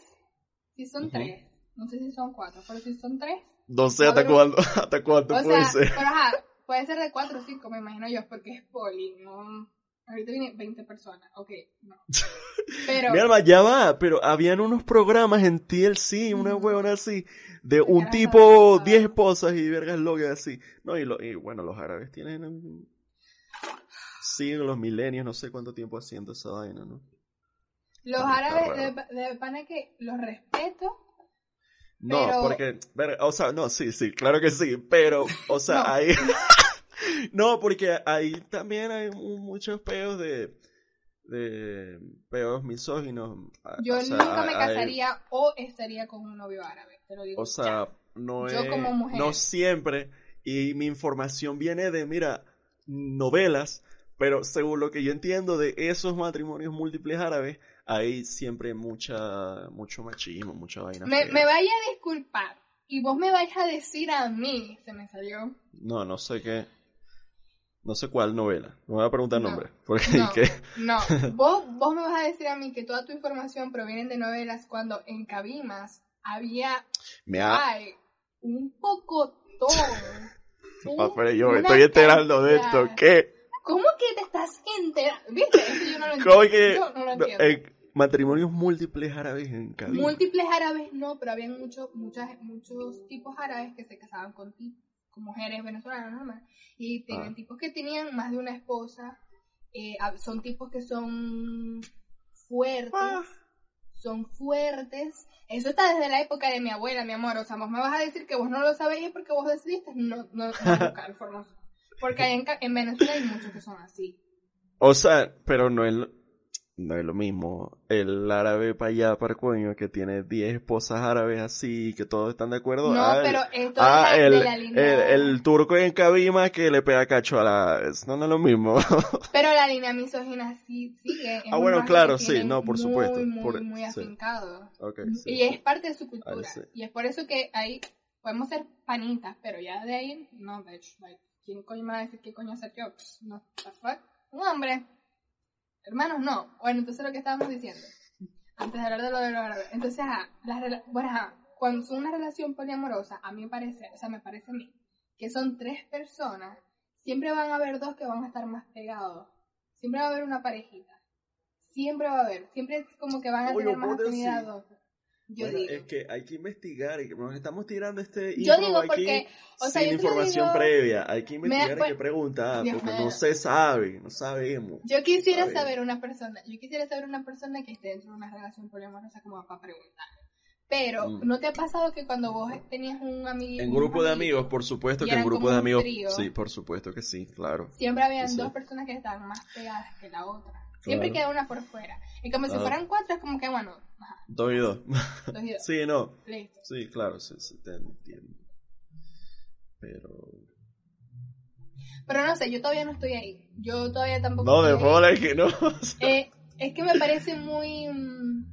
si son tres, no sé si son cuatro, pero si son tres.
No sé hasta cuándo, hasta cuánto puede
sea,
ser.
Pero ajá, puede ser de cuatro o cinco, me imagino yo, porque es poli, no. Ahorita viene 20 personas, ok, no.
Pero... Mi alma, ya va, pero habían unos programas en TLC, una huevona así, de un tipo, 10 esposas y vergas locas así. No, y, lo, y bueno, los árabes tienen Sí, los milenios, no sé cuánto tiempo haciendo esa vaina, ¿no?
Los árabes, de, de que los respeto.
No, porque, o sea, no, sí, sí, claro que sí, pero, o sea, no. ahí, no, porque ahí también hay muchos peos de, de peos misóginos.
Yo nunca me casaría o estaría con un novio árabe, te lo digo.
O sea, no es, no siempre, y mi información viene de, mira, novelas, pero según lo que yo entiendo de esos matrimonios múltiples árabes, hay siempre mucha, mucho machismo, mucha vaina.
Me, me vaya a disculpar y vos me vais a decir a mí, se me salió.
No, no sé qué. No sé cuál novela. No me voy a preguntar nombre. Porque,
no, no. Vos, vos me vas a decir a mí que toda tu información proviene de novelas cuando en Cabimas había
me
hay un poco todo.
ah, pero yo me estoy enterando de esto. ¿Qué?
¿Cómo que te estás enterando? ¿Viste? Eso yo no lo
entiendo.
Que, yo no lo entiendo.
Matrimonios múltiples árabes en Cali.
Múltiples árabes no, pero había muchos muchas, muchos tipos árabes que se casaban con, con mujeres venezolanas nomás. Y tienen ah. tipos que tenían más de una esposa. Eh, son tipos que son fuertes. Ah. Son fuertes. Eso está desde la época de mi abuela, mi amor. O sea, vos me vas a decir que vos no lo sabéis porque vos decidiste no, no, no buscar porque en, en Venezuela hay muchos que son así.
O sea, pero no es, no es lo mismo. El árabe para allá, para coño, que tiene 10 esposas árabes así, que todos están de acuerdo.
No, pero esto
ah,
es
el,
de la línea...
el, turco en Cabima que le pega cacho a la... No, no es lo mismo.
pero la línea misógina sí sigue.
ah, bueno, claro, sí, no, por supuesto.
Muy,
por,
muy afincado.
Okay,
y es parte de su cultura. Y es por eso que ahí podemos ser panitas, pero ya de ahí, no, bitch, like, ¿quién coño me va a decir qué coño hacer yo? no, the fuck? Un hombre. Hermanos, no. Bueno, entonces lo que estábamos diciendo. Antes de hablar de lo de los árabes. Entonces, ajá, las bueno, ajá, cuando es una relación poliamorosa, a mí me parece, o sea, me parece a mí, que son tres personas, siempre van a haber dos que van a estar más pegados. Siempre va a haber una parejita. Siempre va a haber. Siempre es como que van a tener más afinidad dos. Yo digo.
Es que hay que investigar, y nos estamos tirando este
yo digo porque, o sea,
sin información previa, hay que investigar y que preguntar, porque no se sabe, no sabemos.
Yo quisiera saber una persona, yo quisiera saber una persona que esté dentro de una relación poliamorosa como para preguntar. Pero, mm. ¿no te ha pasado que cuando vos tenías un amigo...
En grupo de amigos, por supuesto que en grupo de amigos... sí, por supuesto que sí, claro.
Siempre habían dos personas que estaban más pegadas que la otra. Siempre queda una por fuera. Y como si fueran cuatro, es como que, bueno,
Dos y dos.
dos, y dos.
sí, no. Sí, claro, sí, sí, te entiendo. Pero...
Pero no sé, yo todavía no estoy ahí. Yo todavía tampoco.
No, de bola es que no.
eh, es que me parece muy. Mm,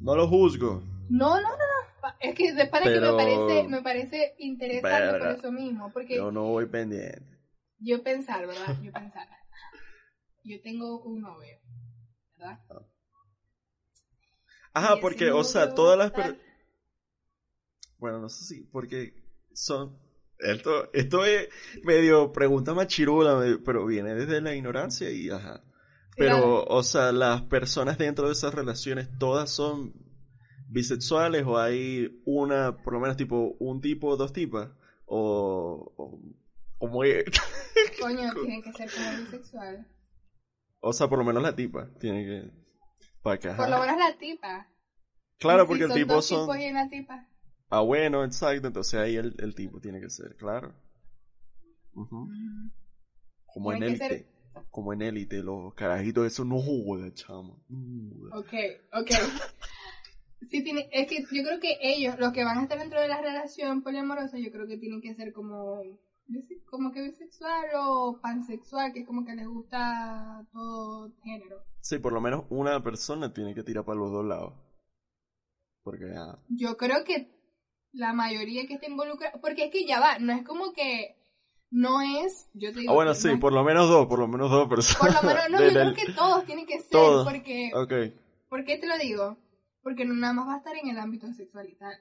no lo juzgo.
No, no, no, no. Es que de para que me parece, me parece interesante por eso mismo. Porque
yo no voy pendiente.
Yo pensar, ¿verdad? Yo pensar. Yo tengo un novio, ¿verdad?
Ajá, porque, o sea, todas las personas... Bueno, no sé si, porque son... Esto, esto es medio pregunta machirula, pero viene desde la ignorancia y ajá. Pero, o sea, las personas dentro de esas relaciones, ¿todas son bisexuales o hay una, por lo menos, tipo, un tipo o dos tipas? O, o, o muy...
Coño, tiene que ser como bisexual.
O sea, por lo menos la tipa tiene que...
Por lo menos la tipa.
Claro, porque el tipo
dos
son...
Tipos y una tipa.
Ah, bueno, exacto. Entonces ahí el, el tipo tiene que ser, claro. Como en
Tiene que
élite. Como en élite, los carajitos esos no jodan, chamo. No.
Ok, ok. Sí, tiene, es que yo creo que ellos, los que van a estar dentro de la relación poliamorosa, yo creo que tienen que ser como, como que bisexual o pansexual, que es como que les gusta todo género.
Sí, por lo menos una persona tiene que tirar para los dos lados. Porque, ah,
Yo creo que la mayoría que está involucrada, porque es que ya va, no es como que no es, yo te digo,
ah, bueno, sí,
no es-
por lo menos dos, por lo menos dos personas.
por lo menos, no, yo creo que todos tienen que ser,
Todos.
porque,
Ok,
¿por qué te lo digo? Porque no nada más va a estar en el ámbito sexual y tal,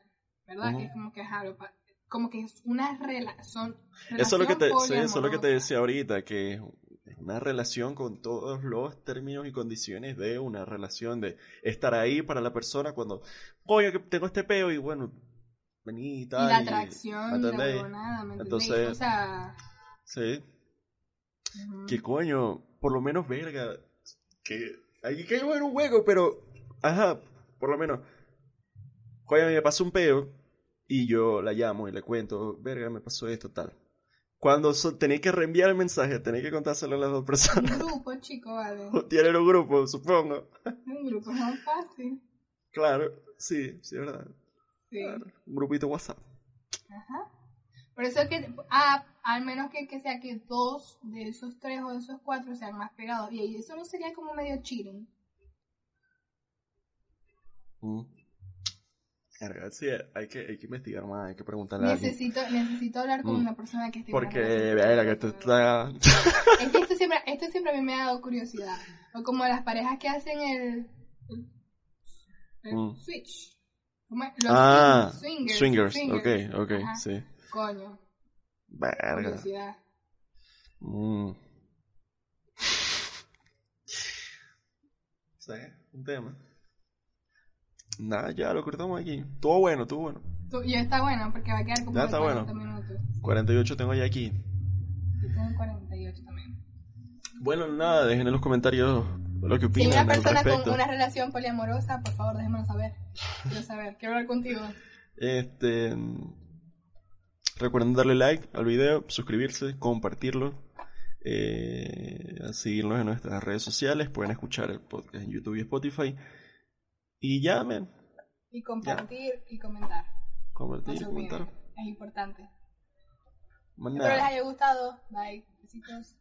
¿verdad?
Ujú.
Que es como que, lo pa- como que es una relación,
eso es lo que te, sí, eso es lo que te decía ahorita, que es una relación con todos los términos y condiciones de una relación, de estar ahí para la persona cuando, coño, que tengo este peo y bueno, vení y
Y
tal.
la
y-
atracción
¿me
y la
entendéis?
huevonada, ¿me?
Entonces-
O sea...
Sí,
ujú.
que coño, por lo menos verga, que hay que en un juego, pero, ajá, por lo menos, coño, me pasó un peo y yo la llamo y le cuento, verga, me pasó esto, tal. Cuando so- tenéis que reenviar el mensaje, tenéis que contárselo a las dos personas.
Un grupo, chico, vale.
Tienen un grupo, supongo.
Un grupo no es fácil.
Claro, sí, sí, es verdad.
Sí.
Claro, un grupito WhatsApp.
Ajá. Por eso es que, ah, al menos que, que sea que dos de esos tres o de esos cuatro sean más pegados. Y eso no sería como medio cheating.
Mm. Verga, sí, hay que, hay que investigar más, hay que preguntarle a alguien.
Necesito, necesito hablar con
Mm.
una persona que esté
Porque, verga, que tú estás...
Es que esto siempre, esto siempre a mí me ha dado curiosidad. O como las parejas que hacen el, el,
Mm.
switch. ¿Cómo es? Los
Ah,
swing-
swingers,
swingers.
ok, ok,
Ajá.
sí.
Coño,
Verga.
curiosidad.
Mm. Sí, un tema. Nada, ya lo cortamos aquí. Todo bueno, todo bueno.
Y está bueno porque va a quedar como
Ya está
40
bueno.
minutos.
48 tengo ya aquí.
Yo tengo 48 también.
Bueno, nada, dejen en los comentarios lo que
Si hay
opinan
una
al
persona con una relación poliamorosa, por favor, déjemelo saber. Quiero saber, quiero hablar contigo.
Este. Recuerden darle like al video, suscribirse, compartirlo, eh, seguirnos en nuestras redes sociales. Pueden escuchar el podcast en YouTube y Spotify. Y ya, men.
Y compartir y comentar.
Compartir,
se
comentar.
es importante. Espero les haya gustado. Bye. Besitos.